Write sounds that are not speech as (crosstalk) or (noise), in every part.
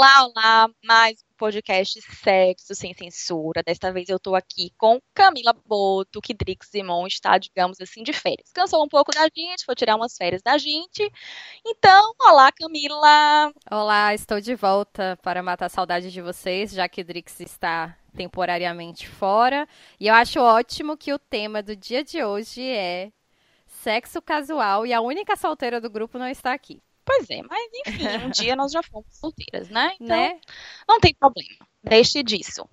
Olá, olá, mais um podcast Sexo Sem Censura. Desta vez eu tô aqui com Camila Boto, que Drix Simon está, digamos assim, de férias. Cansou um pouco da gente, foi tirar umas férias da gente. Então, olá, Camila. Olá, estou de volta para matar a saudade de vocês, já que Drix está temporariamente fora. E eu acho ótimo que o tema do dia de hoje é sexo casual e a única solteira do grupo não está aqui. Pois é, mas enfim, um (laughs) dia nós já fomos solteiras, né? Então, né? não tem problema. Deixe disso.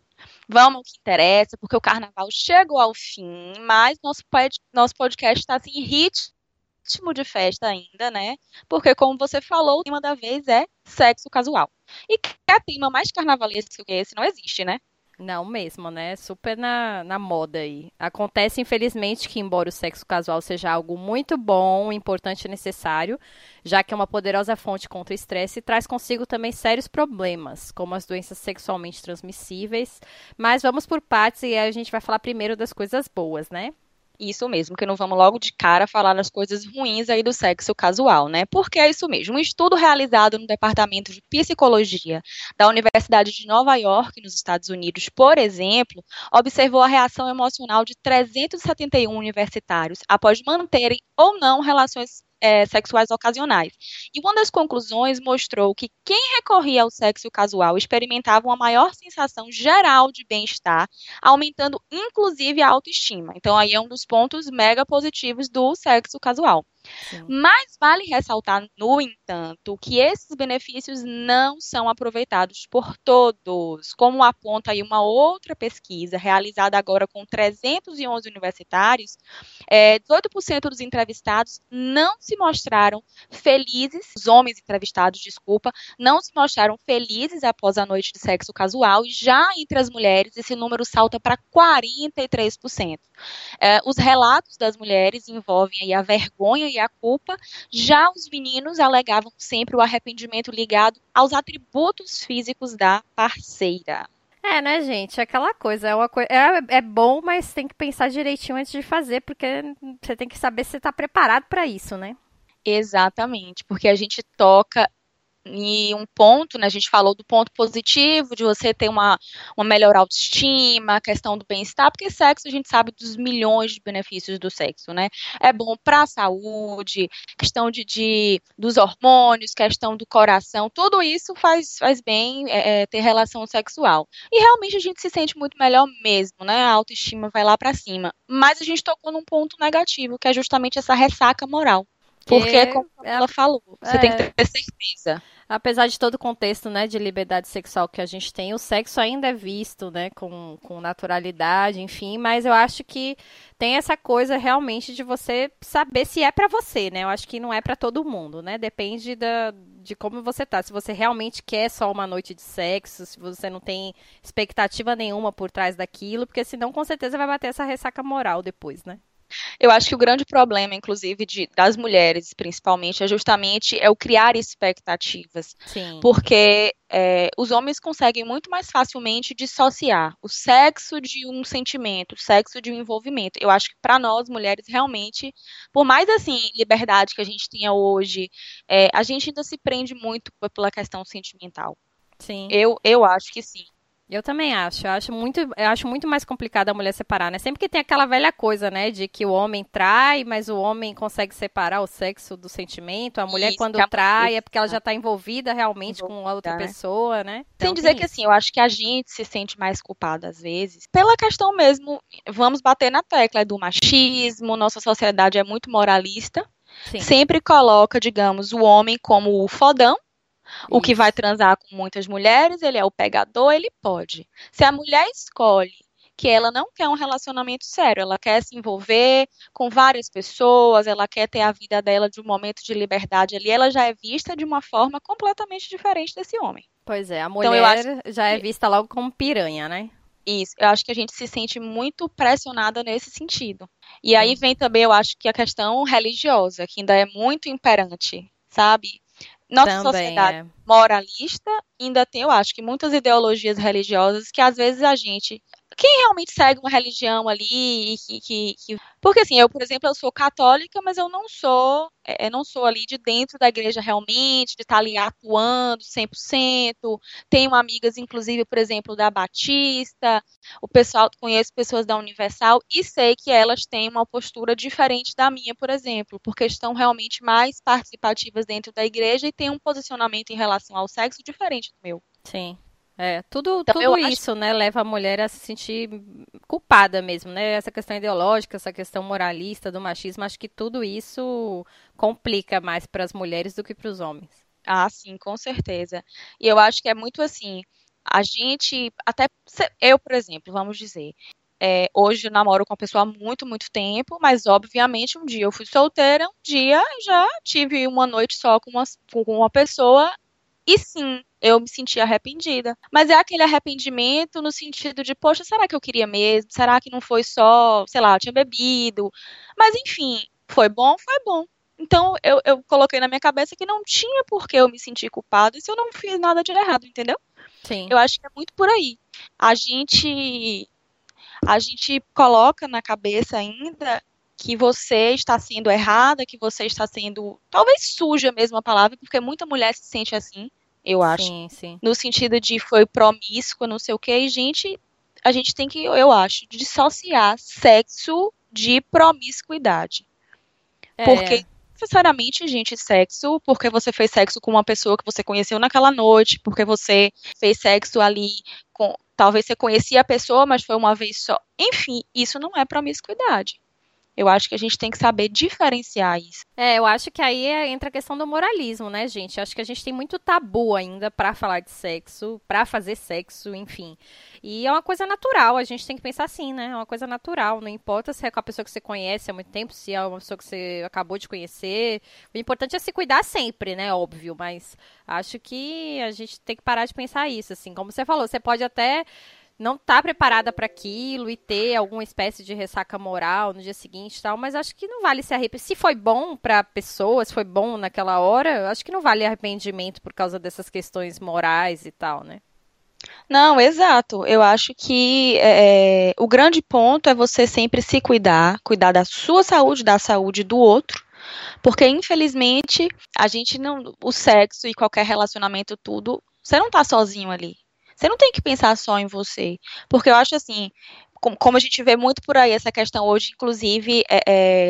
Vamos ao que interessa, porque o carnaval chegou ao fim, mas nosso, nosso podcast está assim, em ritmo de festa ainda, né? Porque, como você falou, o tema da vez é sexo casual. E que é tema mais carnavalesco que esse não existe, né? Não mesmo, né? Super na, na moda aí. Acontece, infelizmente, que embora o sexo casual seja algo muito bom, importante e necessário, já que é uma poderosa fonte contra o estresse, traz consigo também sérios problemas, como as doenças sexualmente transmissíveis. Mas vamos por partes e a gente vai falar primeiro das coisas boas, né? Isso mesmo, que não vamos logo de cara falar das coisas ruins aí do sexo casual, né? Porque é isso mesmo. Um estudo realizado no Departamento de Psicologia da Universidade de Nova York, nos Estados Unidos, por exemplo, observou a reação emocional de 371 universitários após manterem ou não relações é, sexuais ocasionais. E uma das conclusões mostrou que quem recorria ao sexo casual experimentava uma maior sensação geral de bem-estar, aumentando inclusive a autoestima. Então, aí é um dos pontos mega positivos do sexo casual. Mas vale ressaltar, no entanto, que esses benefícios não são aproveitados por todos, como aponta aí uma outra pesquisa realizada agora com 311 universitários, é, 18% dos entrevistados não se mostraram felizes, os homens entrevistados, desculpa, não se mostraram felizes após a noite de sexo casual, e já entre as mulheres esse número salta para 43%. É, os relatos das mulheres envolvem aí a vergonha e a culpa, já os meninos alegavam sempre o arrependimento ligado aos atributos físicos da parceira. É, né, gente? Aquela coisa, é, uma co... é, é bom, mas tem que pensar direitinho antes de fazer, porque você tem que saber se você está preparado para isso, né? Exatamente, porque a gente toca e um ponto, né, a gente falou do ponto positivo, de você ter uma, uma melhor autoestima, a questão do bem-estar, porque sexo a gente sabe dos milhões de benefícios do sexo, né? É bom para a saúde, questão de, de, dos hormônios, questão do coração, tudo isso faz, faz bem é, é, ter relação sexual. E realmente a gente se sente muito melhor mesmo, né? A autoestima vai lá para cima. Mas a gente tocou num ponto negativo, que é justamente essa ressaca moral. Porque, como ela falou, você é, tem que ter certeza apesar de todo o contexto, né, de liberdade sexual que a gente tem, o sexo ainda é visto, né, com, com naturalidade, enfim, mas eu acho que tem essa coisa realmente de você saber se é para você, né? Eu acho que não é para todo mundo, né? Depende da, de como você tá. Se você realmente quer só uma noite de sexo, se você não tem expectativa nenhuma por trás daquilo, porque senão com certeza vai bater essa ressaca moral depois, né? Eu acho que o grande problema, inclusive, de, das mulheres, principalmente, é justamente é o criar expectativas. Sim. Porque é, os homens conseguem muito mais facilmente dissociar o sexo de um sentimento, o sexo de um envolvimento. Eu acho que para nós, mulheres, realmente, por mais assim, liberdade que a gente tenha hoje, é, a gente ainda se prende muito pela questão sentimental. Sim. Eu, eu acho que sim. Eu também acho. Eu acho muito, eu acho muito mais complicado a mulher separar, né? Sempre que tem aquela velha coisa, né, de que o homem trai, mas o homem consegue separar o sexo do sentimento. A mulher, isso, quando trai, é porque ela já está envolvida realmente envolvida, com a outra né? pessoa, né? Então, Sem dizer que, assim, eu acho que a gente se sente mais culpada às vezes pela questão mesmo, vamos bater na tecla do machismo, nossa sociedade é muito moralista. Sim. Sempre coloca, digamos, o homem como o fodão, o que vai transar com muitas mulheres, ele é o pegador, ele pode. Se a mulher escolhe que ela não quer um relacionamento sério, ela quer se envolver com várias pessoas, ela quer ter a vida dela de um momento de liberdade ali, ela já é vista de uma forma completamente diferente desse homem. Pois é, a mulher então, acho... já é vista logo como piranha, né? Isso, eu acho que a gente se sente muito pressionada nesse sentido. E aí vem também, eu acho que a questão religiosa, que ainda é muito imperante, sabe? Nossa Também sociedade é. moralista ainda tem, eu acho que muitas ideologias religiosas que às vezes a gente quem realmente segue uma religião ali, que, que, que, porque assim, eu, por exemplo, eu sou católica, mas eu não sou, é, não sou ali de dentro da igreja realmente, de estar tá ali atuando 100%, tenho amigas, inclusive, por exemplo, da Batista, o pessoal, conheço pessoas da Universal, e sei que elas têm uma postura diferente da minha, por exemplo, porque estão realmente mais participativas dentro da igreja e têm um posicionamento em relação ao sexo diferente do meu. Sim. É, tudo, então, tudo isso, acho... né, leva a mulher a se sentir culpada mesmo, né? Essa questão ideológica, essa questão moralista do machismo, acho que tudo isso complica mais para as mulheres do que para os homens. Ah, sim, com certeza. E eu acho que é muito assim, a gente, até eu, por exemplo, vamos dizer, é, hoje eu namoro com uma pessoa há muito, muito tempo, mas obviamente um dia eu fui solteira, um dia já tive uma noite só com uma, com uma pessoa e sim, eu me senti arrependida. Mas é aquele arrependimento no sentido de, poxa, será que eu queria mesmo? Será que não foi só, sei lá, eu tinha bebido? Mas enfim, foi bom? Foi bom. Então eu, eu coloquei na minha cabeça que não tinha por que eu me sentir culpado se eu não fiz nada de errado, entendeu? Sim. Eu acho que é muito por aí. A gente a gente coloca na cabeça ainda que você está sendo errada, que você está sendo talvez suja mesmo a palavra, porque muita mulher se sente assim eu acho. Sim, sim. No sentido de foi promíscua, não sei o que, e gente, a gente tem que, eu acho, dissociar sexo de promiscuidade. É. Porque necessariamente, gente, sexo, porque você fez sexo com uma pessoa que você conheceu naquela noite, porque você fez sexo ali com. Talvez você conhecia a pessoa, mas foi uma vez só. Enfim, isso não é promiscuidade. Eu acho que a gente tem que saber diferenciar isso. É, eu acho que aí é, entra a questão do moralismo, né, gente? Eu acho que a gente tem muito tabu ainda para falar de sexo, para fazer sexo, enfim. E é uma coisa natural, a gente tem que pensar assim, né? É uma coisa natural, não importa se é com a pessoa que você conhece há muito tempo, se é uma pessoa que você acabou de conhecer. O importante é se cuidar sempre, né? Óbvio, mas acho que a gente tem que parar de pensar isso, assim. Como você falou, você pode até não tá preparada para aquilo e ter alguma espécie de ressaca moral no dia seguinte e tal, mas acho que não vale se arrepender. Se foi bom para pessoa, se foi bom naquela hora, acho que não vale arrependimento por causa dessas questões morais e tal, né? Não, exato. Eu acho que é, o grande ponto é você sempre se cuidar, cuidar da sua saúde, da saúde do outro, porque infelizmente a gente não, o sexo e qualquer relacionamento tudo, você não tá sozinho ali. Você não tem que pensar só em você. Porque eu acho assim, como a gente vê muito por aí essa questão hoje, inclusive, é,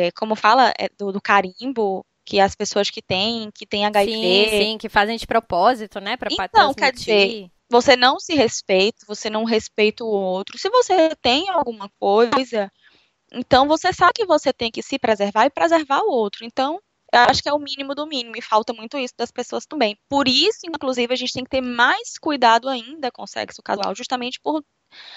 é, como fala, é do, do, carimbo, que as pessoas que têm, que têm HIV. Sim, sim, que fazem de propósito, né? Pra então, quer dizer, você não se respeita, você não respeita o outro. Se você tem alguma coisa, então você sabe que você tem que se preservar e preservar o outro. Então, eu acho que é o mínimo do mínimo e falta muito isso das pessoas também. Por isso, inclusive, a gente tem que ter mais cuidado ainda com o sexo casual, justamente por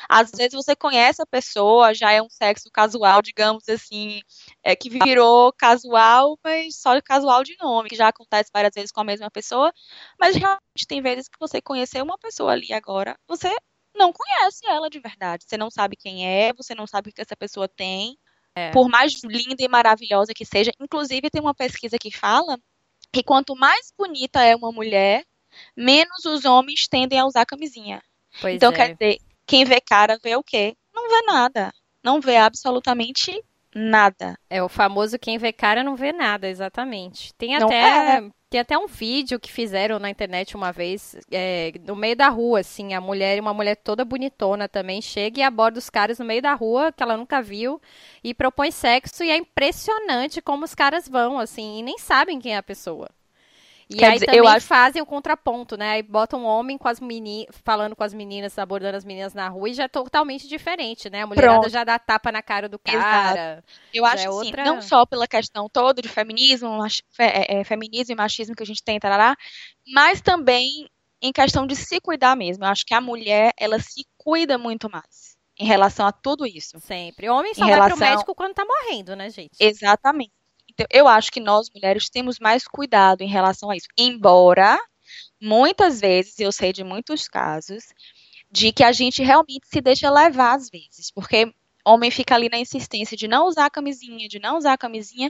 às vezes você conhece a pessoa, já é um sexo casual, digamos assim, é, que virou casual, mas só casual de nome, que já acontece várias vezes com a mesma pessoa, mas realmente tem vezes que você conheceu uma pessoa ali agora, você não conhece ela de verdade, você não sabe quem é, você não sabe o que essa pessoa tem, é. Por mais linda e maravilhosa que seja. Inclusive, tem uma pesquisa que fala que quanto mais bonita é uma mulher, menos os homens tendem a usar camisinha. Pois então, é. quer dizer, quem vê cara vê o quê? Não vê nada. Não vê absolutamente nada. É o famoso quem vê cara não vê nada, exatamente. Tem até é. Tem até um vídeo que fizeram na internet uma vez, é, no meio da rua, assim, a mulher, uma mulher toda bonitona também, chega e aborda os caras no meio da rua, que ela nunca viu, e propõe sexo, e é impressionante como os caras vão, assim, e nem sabem quem é a pessoa. E Quer aí dizer, também acho... fazem o contraponto, né? Aí botam um homem com as meninas, falando com as meninas, abordando as meninas na rua e já é totalmente diferente, né? A mulherada Pronto. já dá tapa na cara do cara. Exato. Eu acho é assim, outra... não só pela questão toda de feminismo, é, é, feminismo e machismo que a gente tem, tarará, mas também em questão de se cuidar mesmo. Eu acho que a mulher, ela se cuida muito mais em relação a tudo isso. Sempre. O homem só em vai relação... pro médico quando tá morrendo, né, gente? Exatamente. Então, eu acho que nós mulheres temos mais cuidado em relação a isso. Embora, muitas vezes, eu sei de muitos casos, de que a gente realmente se deixa levar às vezes, porque homem fica ali na insistência de não usar a camisinha, de não usar a camisinha,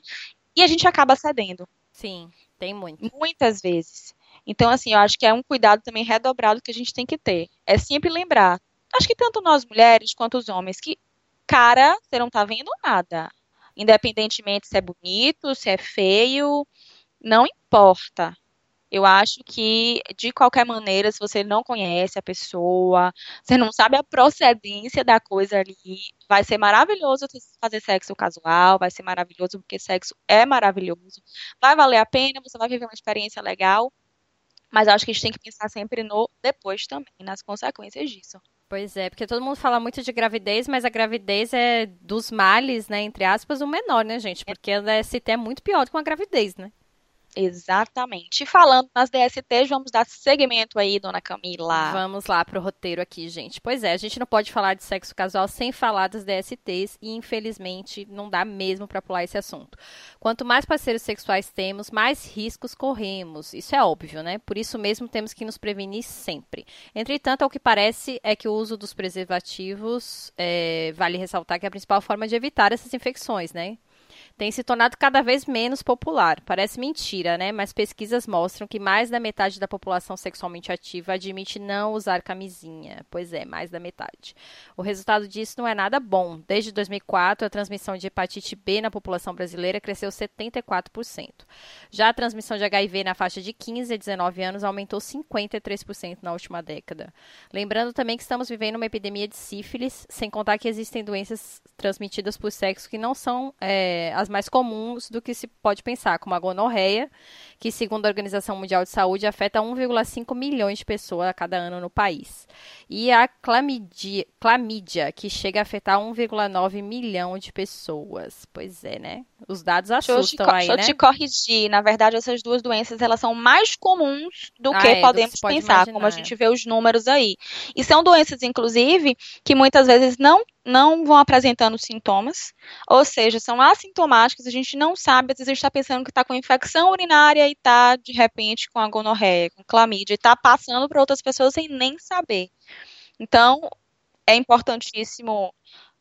e a gente acaba cedendo. Sim, tem muito. Muitas vezes. Então, assim, eu acho que é um cuidado também redobrado que a gente tem que ter. É sempre lembrar, acho que tanto nós mulheres quanto os homens, que, cara, você não tá vendo nada. Independentemente se é bonito, se é feio, não importa. Eu acho que, de qualquer maneira, se você não conhece a pessoa, você não sabe a procedência da coisa ali, vai ser maravilhoso fazer sexo casual, vai ser maravilhoso porque sexo é maravilhoso, vai valer a pena, você vai viver uma experiência legal, mas acho que a gente tem que pensar sempre no depois também, nas consequências disso. Pois é, porque todo mundo fala muito de gravidez, mas a gravidez é dos males, né, entre aspas, o menor, né, gente? Porque a DST é muito pior do que uma gravidez, né? Exatamente. E falando nas DSTs, vamos dar segmento aí, dona Camila. Vamos lá pro roteiro aqui, gente. Pois é, a gente não pode falar de sexo casual sem falar das DSTs e infelizmente não dá mesmo para pular esse assunto. Quanto mais parceiros sexuais temos, mais riscos corremos. Isso é óbvio, né? Por isso mesmo temos que nos prevenir sempre. Entretanto, ao que parece é que o uso dos preservativos é, vale ressaltar que é a principal forma de evitar essas infecções, né? Tem se tornado cada vez menos popular. Parece mentira, né? Mas pesquisas mostram que mais da metade da população sexualmente ativa admite não usar camisinha. Pois é, mais da metade. O resultado disso não é nada bom. Desde 2004, a transmissão de hepatite B na população brasileira cresceu 74%. Já a transmissão de HIV na faixa de 15 a 19 anos aumentou 53% na última década. Lembrando também que estamos vivendo uma epidemia de sífilis, sem contar que existem doenças transmitidas por sexo que não são é, as mais comuns do que se pode pensar, como a gonorreia, que, segundo a Organização Mundial de Saúde, afeta 1,5 milhões de pessoas a cada ano no país. E a clamídia, clamídia que chega a afetar 1,9 milhão de pessoas. Pois é, né? Os dados assustam deixa aí, deixa né? eu te corrigir. Na verdade, essas duas doenças, elas são mais comuns do ah, que é, podemos do que pensar, imaginar. como a gente vê os números aí. E são doenças, inclusive, que muitas vezes não não vão apresentando sintomas, ou seja, são assintomáticos, a gente não sabe, às vezes a gente está pensando que está com infecção urinária e está, de repente, com a gonorreia, com clamídia, e está passando para outras pessoas sem nem saber. Então, é importantíssimo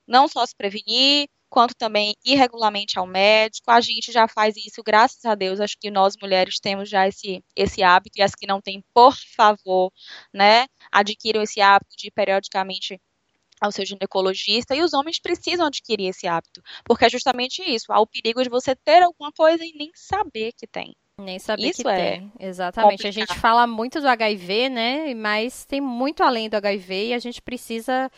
não só se prevenir, quanto também ir regularmente ao médico. A gente já faz isso, graças a Deus. Acho que nós mulheres temos já esse, esse hábito, e as que não têm, por favor, né, adquiram esse hábito de periodicamente ao seu ginecologista e os homens precisam adquirir esse hábito, porque é justamente isso, há o perigo de você ter alguma coisa e nem saber que tem. Nem saber isso que é tem. Exatamente. Complicado. A gente fala muito do HIV, né? Mas tem muito além do HIV e a gente precisa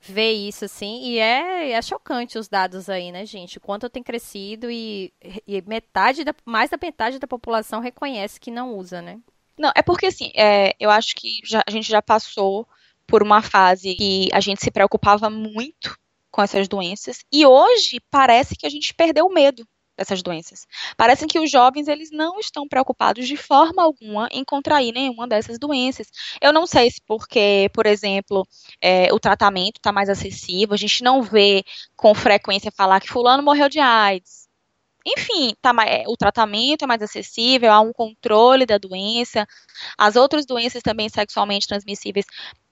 ver isso, assim. E é, é chocante os dados aí, né, gente? O quanto tem crescido e, e metade, da, mais da metade da população reconhece que não usa, né? Não, é porque, assim, é, eu acho que já, a gente já passou por uma fase que a gente se preocupava muito com essas doenças e hoje parece que a gente perdeu o medo dessas doenças. Parece que os jovens eles não estão preocupados de forma alguma em contrair nenhuma dessas doenças. Eu não sei se porque, por exemplo, é, o tratamento está mais acessível, a gente não vê com frequência falar que fulano morreu de AIDS. Enfim, tá, é, o tratamento é mais acessível, há um controle da doença. As outras doenças também sexualmente transmissíveis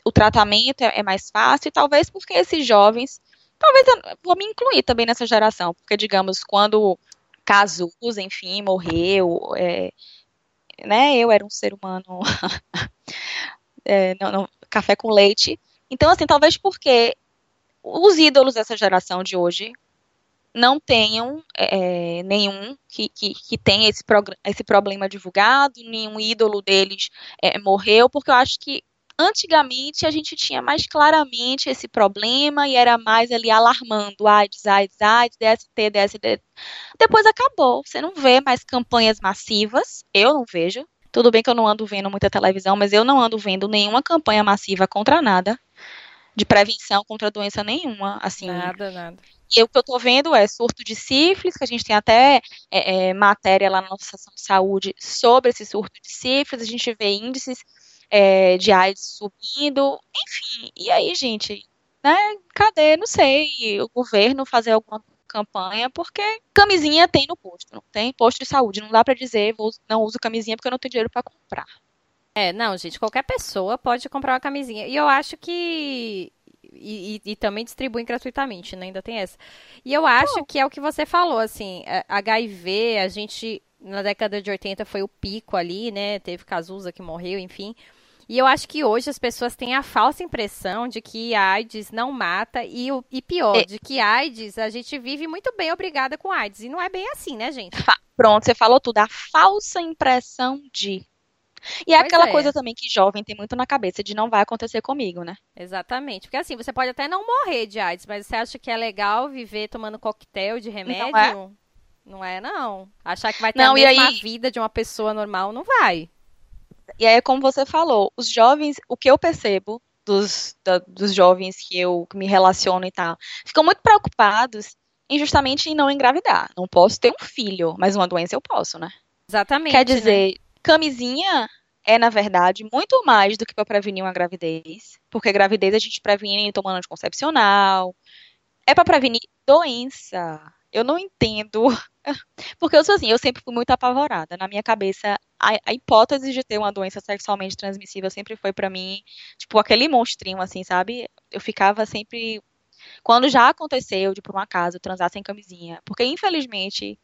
o tratamento é, é mais fácil, e talvez porque esses jovens, talvez eu vou me incluir também nessa geração, porque, digamos, quando Casus, enfim, morreu, é, né, eu era um ser humano, (laughs) é, não, não, café com leite, então, assim, talvez porque os ídolos dessa geração de hoje não tenham é, nenhum que, que, que tenha esse, esse problema divulgado, nenhum ídolo deles é, morreu, porque eu acho que Antigamente a gente tinha mais claramente esse problema e era mais ali alarmando, AIDS, AIDS, AIDS, DST, DST. Depois acabou, você não vê mais campanhas massivas, eu não vejo. Tudo bem que eu não ando vendo muita televisão, mas eu não ando vendo nenhuma campanha massiva contra nada, de prevenção contra doença nenhuma, assim. Nada, nada. E o que eu tô vendo é surto de sífilis, que a gente tem até é, é, matéria lá na nossa saúde sobre esse surto de sífilis, a gente vê índices é, de AIDS subindo, enfim. E aí, gente, né? Cadê? Não sei, o governo fazer alguma campanha, porque camisinha tem no posto, não tem posto de saúde. Não dá para dizer, vou, não uso camisinha porque eu não tenho dinheiro para comprar. É, não, gente, qualquer pessoa pode comprar uma camisinha. E eu acho que. E, e, e também distribuem gratuitamente, né? Ainda tem essa. E eu acho que é o que você falou, assim, HIV, a gente, na década de 80 foi o pico ali, né? Teve Cazuza que morreu, enfim. E eu acho que hoje as pessoas têm a falsa impressão de que AIDS não mata e, o, e pior, é. de que AIDS a gente vive muito bem obrigada com AIDS. E não é bem assim, né, gente? Pronto, você falou tudo. A falsa impressão de. E é pois aquela é. coisa também que jovem tem muito na cabeça de não vai acontecer comigo, né? Exatamente. Porque assim, você pode até não morrer de AIDS, mas você acha que é legal viver tomando coquetel de remédio? Não é, não. É, não. Achar que vai ter não, a mesma aí... vida de uma pessoa normal, não vai. E aí, como você falou, os jovens, o que eu percebo dos, da, dos jovens que eu que me relaciono e tal, ficam muito preocupados em justamente em não engravidar. Não posso ter um filho, mas uma doença eu posso, né? Exatamente. Quer dizer, né? Camisinha é, na verdade, muito mais do que para prevenir uma gravidez. Porque gravidez a gente previne tomando anticoncepcional. É para prevenir doença. Eu não entendo. (laughs) Porque eu sou assim, eu sempre fui muito apavorada. Na minha cabeça, a, a hipótese de ter uma doença sexualmente transmissível sempre foi para mim, tipo, aquele monstrinho, assim, sabe? Eu ficava sempre. Quando já aconteceu de por um acaso transar sem camisinha. Porque, infelizmente,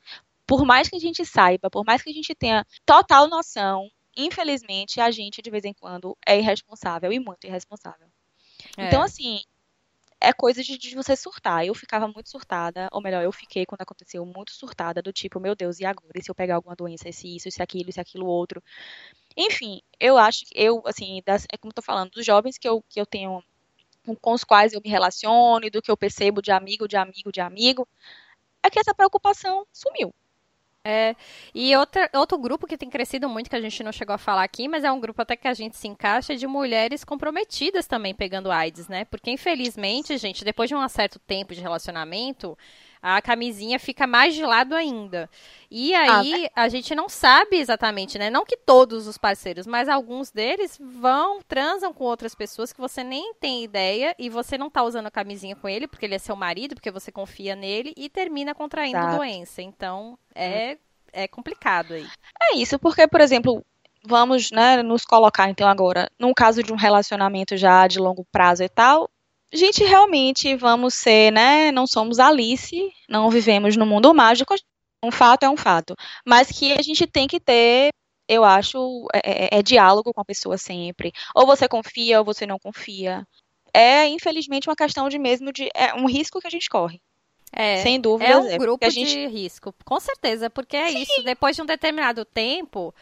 por mais que a gente saiba, por mais que a gente tenha total noção, infelizmente, a gente, de vez em quando, é irresponsável e muito irresponsável. É. Então, assim, é coisa de, de, você surtar. Eu ficava muito surtada, ou melhor, eu fiquei quando aconteceu muito surtada, do tipo, meu Deus, e agora? E se eu pegar alguma doença, esse isso, esse aquilo, esse aquilo outro? Enfim, eu acho que eu, assim, das, é como eu tô falando, dos jovens que eu, que eu tenho, com os quais eu me relaciono, e do que eu percebo de amigo, de amigo, de amigo, é que essa preocupação sumiu. É, e outra, outro grupo que tem crescido muito, que a gente não chegou a falar aqui, mas é um grupo até que a gente se encaixa, de mulheres comprometidas também pegando AIDS, né? Porque, infelizmente, gente, depois de um certo tempo de relacionamento, a camisinha fica mais de lado ainda. E ah, aí ah, a gente não sabe exatamente, né? Não que todos os parceiros, mas alguns deles vão, transam com outras pessoas que você nem tem ideia e você não tá usando a camisinha com ele porque ele é seu marido, porque você confia nele e termina contraindo Exato. doença. Então é, é complicado aí. É isso, porque, por exemplo, vamos né, nos colocar então agora, num caso de um relacionamento já de longo prazo e tal, gente, realmente vamos ser, né? Não somos Alice, não vivemos no mundo mágico. Um fato é um fato. Mas que a gente tem que ter, eu acho, é, é, é diálogo com a pessoa sempre. Ou você confia ou você não confia. É, infelizmente, uma questão de mesmo de. É um risco que a gente corre. É, Sem dúvida. É um é, grupo gente... de risco, com certeza, porque é Sim. isso. Depois de um determinado tempo,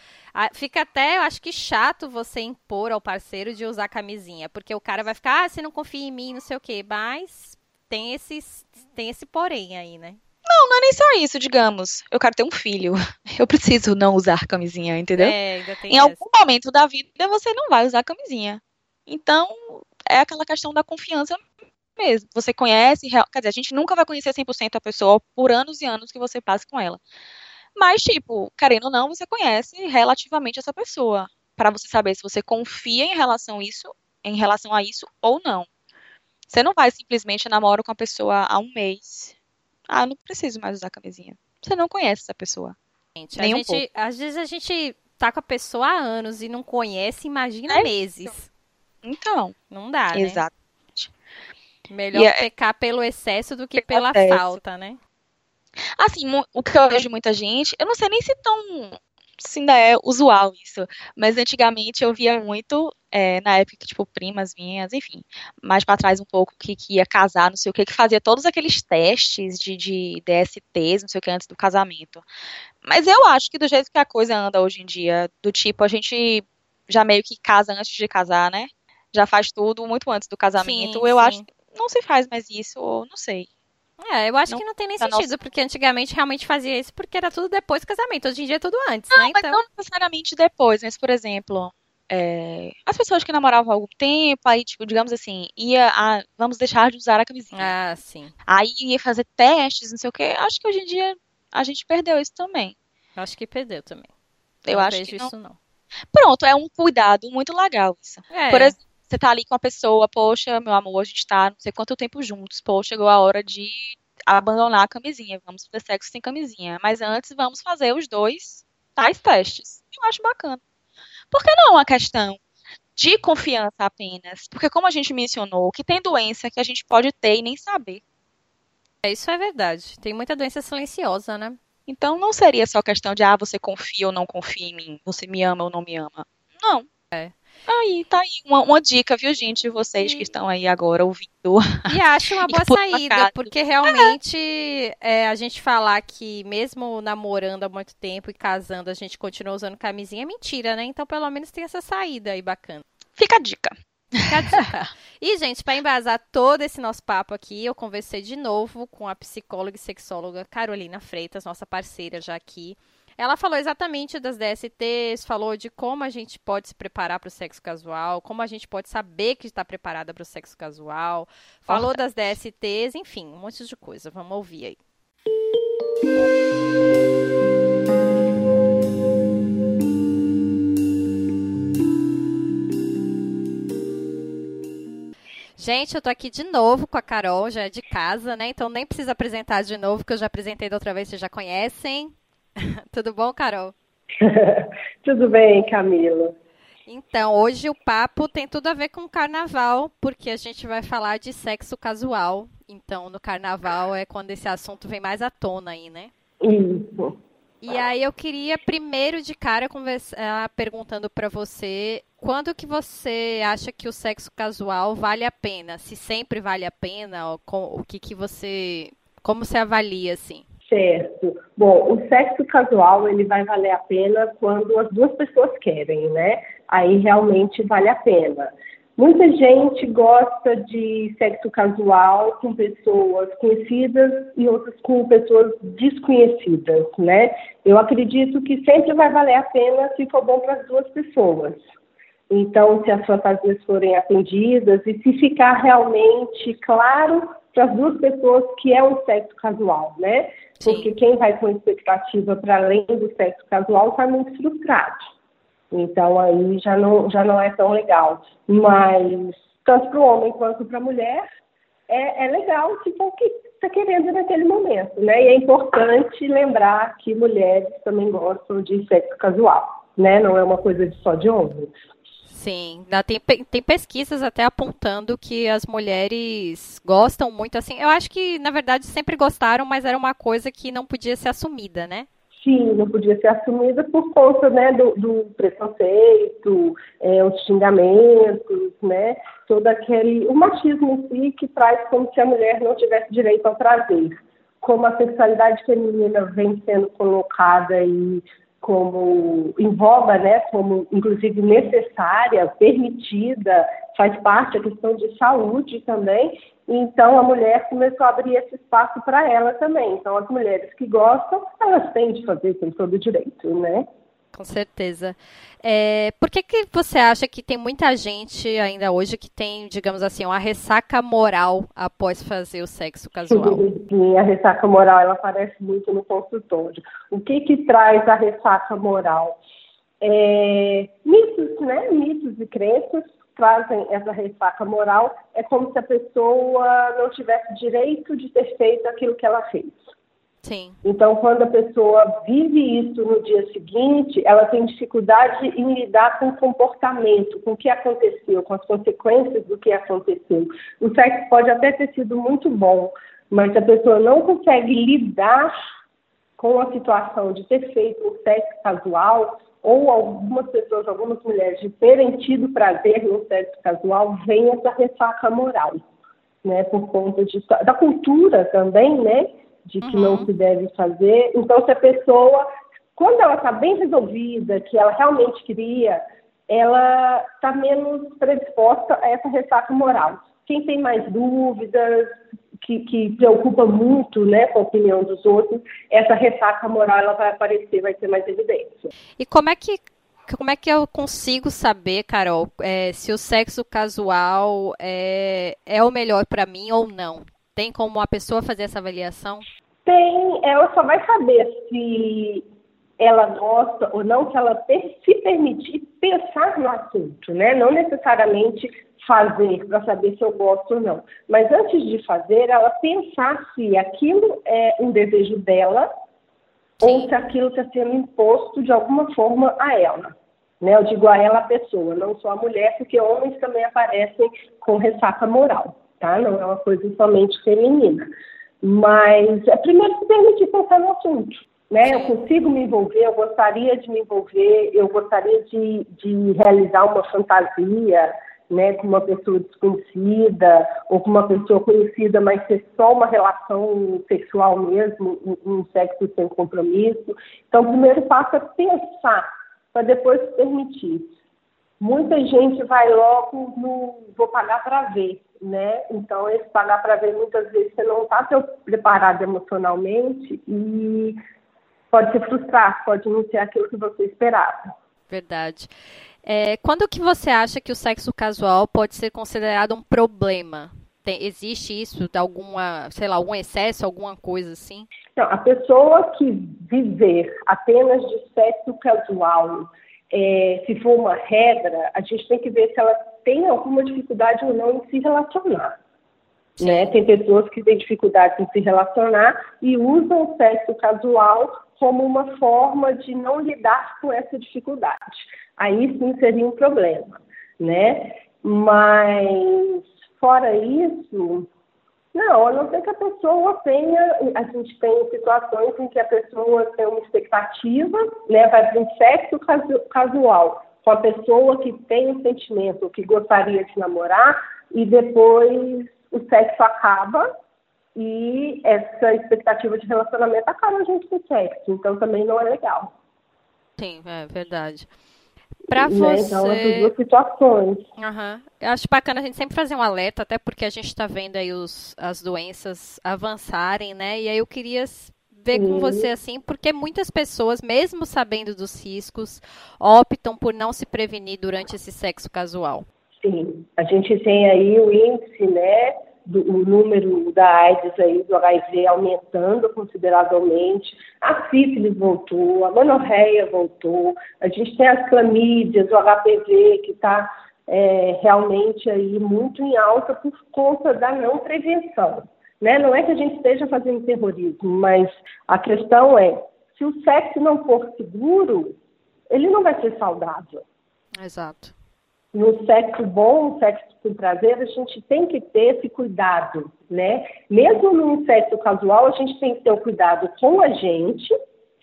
fica até, eu acho que chato você impor ao parceiro de usar camisinha, porque o cara vai ficar, ah, você não confia em mim, não sei o quê, mas tem esse, tem esse porém aí, né? Não, não é nem só isso, digamos. Eu quero ter um filho. (laughs) Eu preciso não usar camisinha, entendeu? É, ainda tem em essa. algum momento da vida você não vai usar camisinha. Então, é aquela questão da confiança mesmo. Você conhece, quer dizer, a gente nunca vai conhecer 100% a pessoa por anos e anos que você passe com ela. Mas, tipo, querendo ou não, você conhece relativamente essa pessoa. para você saber se você confia em relação a isso, em relação a isso ou não. Você não vai simplesmente namorar com a pessoa há um mês. Ah, não preciso mais usar camisinha. Você não conhece essa pessoa. Gente, Nem um pouco. Às vezes a gente tá com a pessoa há anos e não conhece, imagina é meses. Então. Não dá, né? Exato. Melhor é, pecar pelo excesso do que pela excesso. falta, né? Assim, o que eu vejo muita gente, eu não sei nem se tão se ainda é usual isso, mas antigamente eu via muito, é, na época, tipo, primas minhas, enfim, mais para trás um pouco, que, que, ia casar, não sei o que, que fazia todos aqueles testes de, de DSTs, não sei o que, antes do casamento. Mas eu acho que do jeito que a coisa anda hoje em dia, do tipo, a gente já meio que casa antes de casar, né? Já faz tudo muito antes do casamento. Sim, eu sim. acho não se faz mais isso, ou não sei. É, eu acho não, que não tem nem sentido, nossa... porque antigamente realmente fazia isso porque era tudo depois do casamento. Hoje em dia é tudo antes, não, né? Mas então... não necessariamente depois, mas, por exemplo, é, as pessoas que namoravam há algum tempo, aí, tipo, digamos assim, ia a, vamos deixar de usar a camisinha. Ah, sim. Aí ia fazer testes, não sei o quê. Acho que hoje em dia a gente perdeu isso também. Acho que perdeu também. Eu não acho vejo que não. isso não. Pronto, é um cuidado muito legal isso. É. Por exemplo, você tá ali com a pessoa, poxa, meu amor, a gente tá não sei quanto tempo juntos, pô, chegou a hora de abandonar a camisinha, vamos fazer sexo sem camisinha. Mas antes vamos fazer os dois tais testes. Eu acho bacana. Por que não uma questão de confiança apenas? Porque como a gente mencionou, que tem doença que a gente pode ter e nem saber. É, isso é verdade. Tem muita doença silenciosa, né? Então não seria só questão de, ah, você confia ou não confia em mim, você me ama ou não me ama. Não. É. Aí, tá aí, uma, uma dica, viu, gente, vocês que estão aí agora ouvindo. E acho uma (laughs) boa saída, porque realmente é, a gente falar que mesmo namorando há muito tempo e casando, a gente continua usando camisinha é mentira, né? Então, pelo menos tem essa saída aí bacana. Fica a dica. Fica a dica. (laughs) e, gente, para embasar todo esse nosso papo aqui, eu conversei de novo com a psicóloga e sexóloga Carolina Freitas, nossa parceira já aqui. Ela falou exatamente das DSTs, falou de como a gente pode se preparar para o sexo casual, como a gente pode saber que está preparada para o sexo casual, falou das DSTs, enfim, um monte de coisa. Vamos ouvir aí. Gente, eu tô aqui de novo com a Carol, já é de casa, né? Então nem precisa apresentar de novo, que eu já apresentei da outra vez, vocês já conhecem. (laughs) Tudo bom, Carol? (laughs) tudo bem, Camila. Então, hoje o papo tem tudo a ver com carnaval, porque a gente vai falar de sexo casual. Então, no carnaval é quando esse assunto vem mais à tona aí, né? Isso. E aí eu queria primeiro de cara conversar perguntando para você, quando que você acha que o sexo casual vale a pena? Se sempre vale a pena, o que que você, como você avalia assim? Certo. Bom, o sexo casual ele vai valer a pena quando as duas pessoas querem, né? Aí realmente vale a pena. Muita gente gosta de sexo casual com pessoas conhecidas e outras com pessoas desconhecidas, né? Eu acredito que sempre vai valer a pena se for bom para as duas pessoas. Então, se as fantasias forem atendidas e se ficar realmente claro para as duas pessoas que é um sexo casual, né? Sim. Porque quem vai com expectativa para além do sexo casual está muito frustrado. Então aí já não, já não é tão legal. Mas tanto para o homem quanto para a mulher é, é legal for o que está querendo naquele momento, né? E é importante lembrar que mulheres também gostam de sexo casual, né? Não é uma coisa só de homens. Sim, tem, tem pesquisas até apontando que as mulheres gostam muito, assim, eu acho que, na verdade, sempre gostaram, mas era uma coisa que não podia ser assumida, né? Sim, não podia ser assumida por conta né, do, do preconceito, é, os xingamentos, né, todo aquele, o machismo em si que traz como se a mulher não tivesse direito ao prazer. Como a sexualidade feminina vem sendo colocada aí como em voga, né, como inclusive necessária, permitida, faz parte da questão de saúde também. Então a mulher começou a abrir esse espaço para ela também. Então as mulheres que gostam, elas têm de fazer com todo o direito, né? Com certeza. É, por que, que você acha que tem muita gente ainda hoje que tem, digamos assim, uma ressaca moral após fazer o sexo casual? Sim, a ressaca moral ela aparece muito no consultório. O que que traz a ressaca moral? É, mitos, né? Mitos e crenças trazem essa ressaca moral. É como se a pessoa não tivesse direito de ter feito aquilo que ela fez. Sim. Então, quando a pessoa vive isso no dia seguinte, ela tem dificuldade em lidar com o comportamento, com o que aconteceu, com as consequências do que aconteceu. O sexo pode até ter sido muito bom, mas a pessoa não consegue lidar com a situação de ter feito um sexo casual, ou algumas pessoas, algumas mulheres, de terem tido prazer no sexo casual, vem essa ressaca moral, né? Por conta de, da cultura também, né? De que uhum. não se deve fazer. Então, se a pessoa, quando ela está bem resolvida, que ela realmente queria, ela está menos predisposta a essa ressaca moral. Quem tem mais dúvidas, que, que, preocupa muito né, com a opinião dos outros, essa ressaca moral ela vai aparecer, vai ser mais evidente. E como é que como é que eu consigo saber, Carol, é, se o sexo casual é, é o melhor para mim ou não? Tem como a pessoa fazer essa avaliação? Tem, ela só vai saber se ela gosta ou não se ela se permitir pensar no assunto, né? Não necessariamente fazer para saber se eu gosto ou não. Mas antes de fazer, ela pensar se aquilo é um desejo dela Sim. ou se aquilo está sendo imposto de alguma forma a ela. Né? Eu digo a ela a pessoa, não só a mulher, porque homens também aparecem com ressaca moral tá? Não é uma coisa somente feminina. Mas é primeiro se permitir pensar no assunto. Né? Eu consigo me envolver, eu gostaria de me envolver, eu gostaria de, de realizar uma fantasia, né, com uma pessoa desconhecida ou com uma pessoa conhecida, mas ser só uma relação sexual mesmo, um, um sexo sem compromisso. Então, o primeiro passo é pensar, para depois permitir. Muita gente vai logo no vou pagar para ver, né? Então, esse pagar para ver, muitas vezes você não está preparado emocionalmente e pode se frustrar, pode não ser aquilo que você esperava. Verdade. É, quando que você acha que o sexo casual pode ser considerado um problema? Tem, existe isso, alguma, sei lá, algum excesso, alguma coisa assim? Não, a pessoa que viver apenas de sexo casual, é, se for uma regra, a gente tem que ver se ela tem alguma dificuldade ou não em se relacionar. Né? Tem pessoas que têm dificuldade em se relacionar e usam o sexo casual como uma forma de não lidar com essa dificuldade aí sim seria um problema, né? Mas fora isso, não, a não ser que a pessoa tenha, a gente tem situações em que a pessoa tem uma expectativa, né, vai para um sexo casual com a pessoa que tem um sentimento, que gostaria de namorar, e depois o sexo acaba e essa expectativa de relacionamento acaba junto com o sexo, então também não é legal. Sim, é verdade. Para você. Né? Então, essas duas situações. Uhum. Eu acho bacana a gente sempre fazer um alerta, até porque a gente está vendo aí os, as doenças avançarem, né? E aí eu queria ver com você assim, porque muitas pessoas, mesmo sabendo dos riscos, optam por não se prevenir durante esse sexo casual. Sim, a gente tem aí o índice, né, do, o número da AIDS aí, do HIV aumentando consideravelmente, a sífilis voltou, a gonorreia voltou, a gente tem as clamídias, o HPV que está é, realmente aí muito em alta por conta da não prevenção. Né? Não é que a gente esteja fazendo terrorismo, mas a questão é, se o sexo não for seguro, ele não vai ser saudável. Exato no sexo bom, no sexo com prazer, a gente tem que ter esse cuidado, né? Mesmo num sexo casual, a gente tem que ter o cuidado com a gente,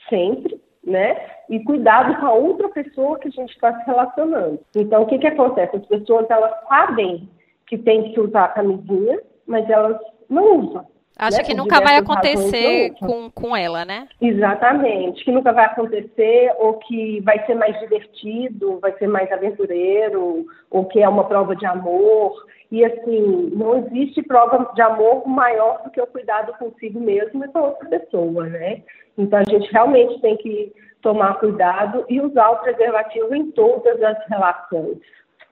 sempre, né? E cuidado com a outra pessoa que a gente está se relacionando. Então, o que que acontece? As pessoas, elas sabem que tem que usar a camisinha, mas elas não usam. Acha né? que nunca vai acontecer com, com ela, né? Exatamente, que nunca vai acontecer, ou que vai ser mais divertido, vai ser mais aventureiro, ou que é uma prova de amor. E assim, não existe prova de amor maior do que o cuidado consigo mesmo e com outra pessoa, né? Então a gente realmente tem que tomar cuidado e usar o preservativo em todas as relações.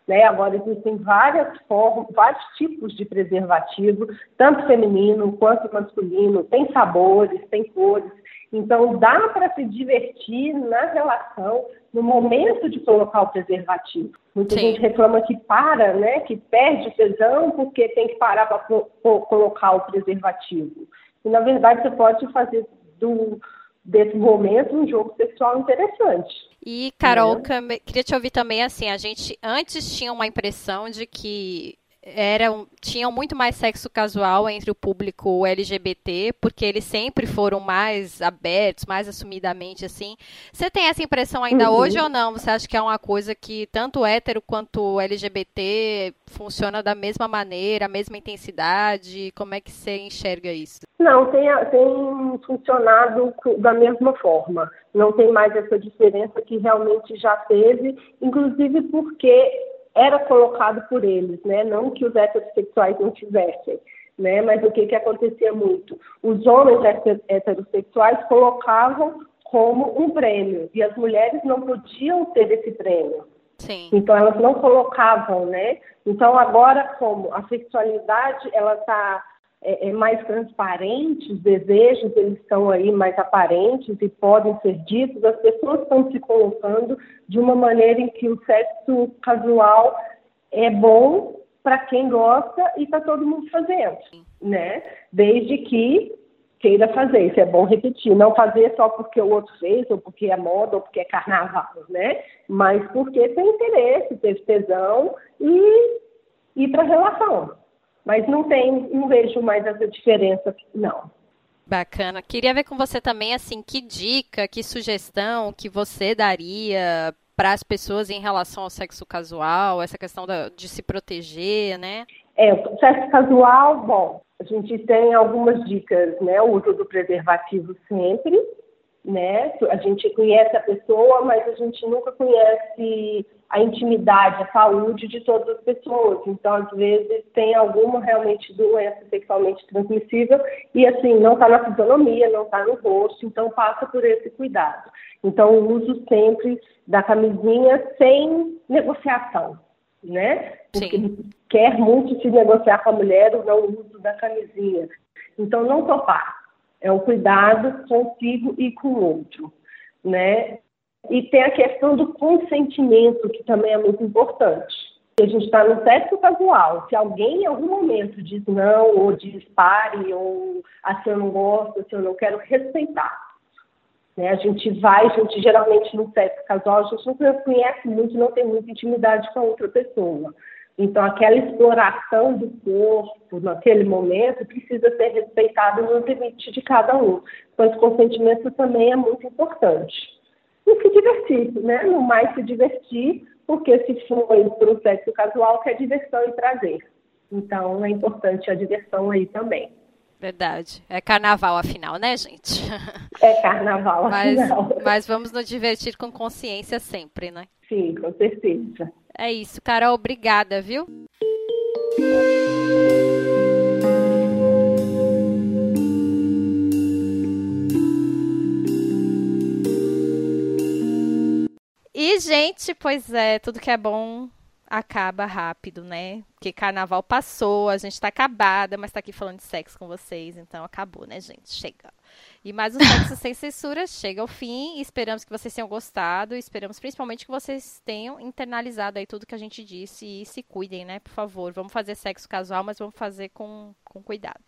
Né? Agora existem várias formas, vários tipos de preservativo, tanto feminino quanto masculino, tem sabores, tem cores. Então dá para se divertir na relação no momento de colocar o preservativo. Muita Sim. gente reclama que para, né, que perde tesão porque tem que parar para colocar o preservativo. E na verdade você pode fazer do desse momento um jogo sexual interessante. E, Carol, é. queria te ouvir também, assim, a gente antes tinha uma impressão de que eram, tinham muito mais sexo casual entre o público LGBT, porque eles sempre foram mais abertos, mais assumidamente assim. Você tem essa impressão ainda uhum. hoje ou não? Você acha que é uma coisa que tanto hétero quanto LGBT funciona da mesma maneira, a mesma intensidade? Como é que você enxerga isso? Não, tem, tem funcionado da mesma forma. Não tem mais essa diferença que realmente já teve, inclusive porque era colocado por eles, né? Não que os heterossexuais não tivessem, né? Mas o que que acontecia muito? Os homens heterossexuais colocavam como um prêmio e as mulheres não podiam ter esse prêmio. Sim. Então elas não colocavam, né? Então agora como a sexualidade ela está é, é, mais transparente, os desejos eles estão aí mais aparentes e podem ser ditos, as pessoas estão se colocando de uma maneira em que o sexo casual é bom para quem gosta e está todo mundo fazendo, né? Desde que queira fazer, isso é bom repetir, não fazer só porque o outro fez, ou porque é moda, ou porque é carnaval, né? Mas porque tem interesse, teve tesão e ir para a relação. Mas não tem, não vejo mais essa diferença, não. Bacana. Queria ver com você também, assim, que dica, que sugestão que você daria para as pessoas em relação ao sexo casual, essa questão da, de se proteger, né? É, o sexo casual, bom, a gente tem algumas dicas, né? O uso do preservativo sempre, né? A gente conhece a pessoa, mas a gente nunca conhece a intimidade, a saúde de todas as pessoas. Então, às vezes, tem alguma realmente doença sexualmente transmissível e, assim, não está na fisionomia, não está no rosto, então passa por esse cuidado. Então, o uso sempre da camisinha sem negociação, né? Porque Sim. quer muito se negociar com a mulher o não uso da camisinha. Então, não topar. É um cuidado consigo e com o outro, né? E tem a questão do consentimento, que também é muito importante. A gente está no sexo casual. Se alguém em algum momento diz não, ou diz pare, ou assim eu não gosto, assim eu não quero, respeitar. Né? A gente vai, a gente geralmente no sexo casual, a gente não conhece muito, não tem muita intimidade com a outra pessoa. Então, aquela exploração do corpo naquele momento precisa ser respeitada no limite de cada um. Então, esse consentimento também é muito importante e se divertir, né? No mais se divertir, porque se for para o sexo casual, que é diversão e prazer. Então é importante a diversão aí também. Verdade. É carnaval, afinal, né, gente? (laughs) É carnaval, mas, afinal. Mas vamos nos divertir com consciência sempre, né? Sim, com certeza. É isso, Carol. Obrigada, viu? E, gente, pois é, tudo que é bom acaba rápido, né? Porque carnaval passou, a gente tá acabada, mas tá aqui falando de sexo com vocês, então acabou, né, gente? Chega. E mais um Sexo Sem Censura chega ao fim. Esperamos que vocês tenham gostado. Esperamos principalmente que vocês tenham internalizado aí tudo que a gente disse e se cuidem, né? Por favor, vamos fazer sexo casual, mas vamos fazer com, com cuidado.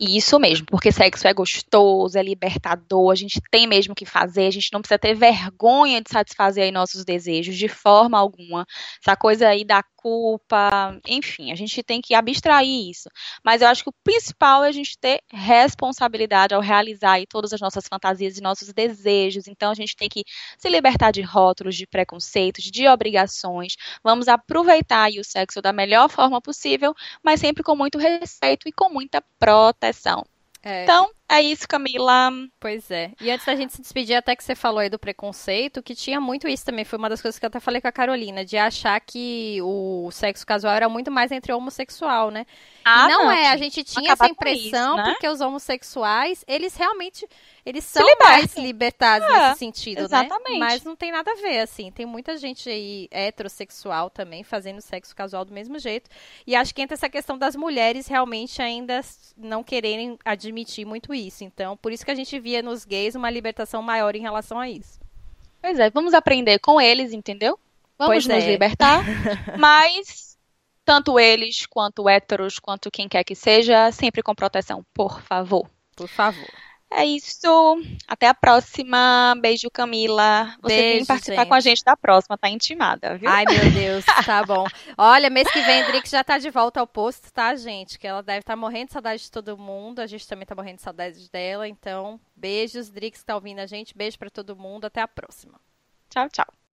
Isso mesmo, porque sexo é gostoso, é libertador, a gente tem mesmo que fazer, a gente não precisa ter vergonha de satisfazer aí nossos desejos de forma alguma. Essa coisa aí da culpa, enfim, a gente tem que abstrair isso. Mas eu acho que o principal é a gente ter responsabilidade ao realizar todas as nossas fantasias e nossos desejos. Então a gente tem que se libertar de rótulos, de preconceitos, de obrigações. Vamos aproveitar o sexo da melhor forma possível, mas sempre com muito respeito e com muita proteção. É. Então, é isso, Camila. Pois é. E antes da gente se despedir, até que você falou aí do preconceito, que tinha muito isso também, foi uma das coisas que eu até falei com a Carolina, de achar que o sexo casual era muito mais entre homossexual, né? Ah, e não, não é, a gente tinha essa impressão, isso, né? porque os homossexuais, eles realmente eles são mais libertados é, nesse sentido, né? exatamente. né? Mas não tem nada a ver, assim. Tem muita gente aí heterossexual também fazendo sexo casual do mesmo jeito. E acho que entra essa questão das mulheres realmente ainda não quererem admitir muito isso. Então, por isso que a gente via nos gays uma libertação maior em relação a isso. Pois é, vamos aprender com eles, entendeu? Vamos pois nos é. libertar. (laughs) mas tanto eles, quanto héteros, quanto quem quer que seja, sempre com proteção, por favor. Por favor. É isso. Até a próxima. Beijo, Camila. Você Beijo, vem participar gente. com a gente da próxima, tá intimada, viu? Ai, meu Deus, tá (laughs) bom. Olha, mês que vem, Drix já tá de volta ao posto, tá, gente? Que ela deve estar tá morrendo de saudade de todo mundo. A gente também tá morrendo de saudade dela. Então, beijos, Drix tá ouvindo a gente. Beijo para todo mundo. Até a próxima. Tchau, tchau.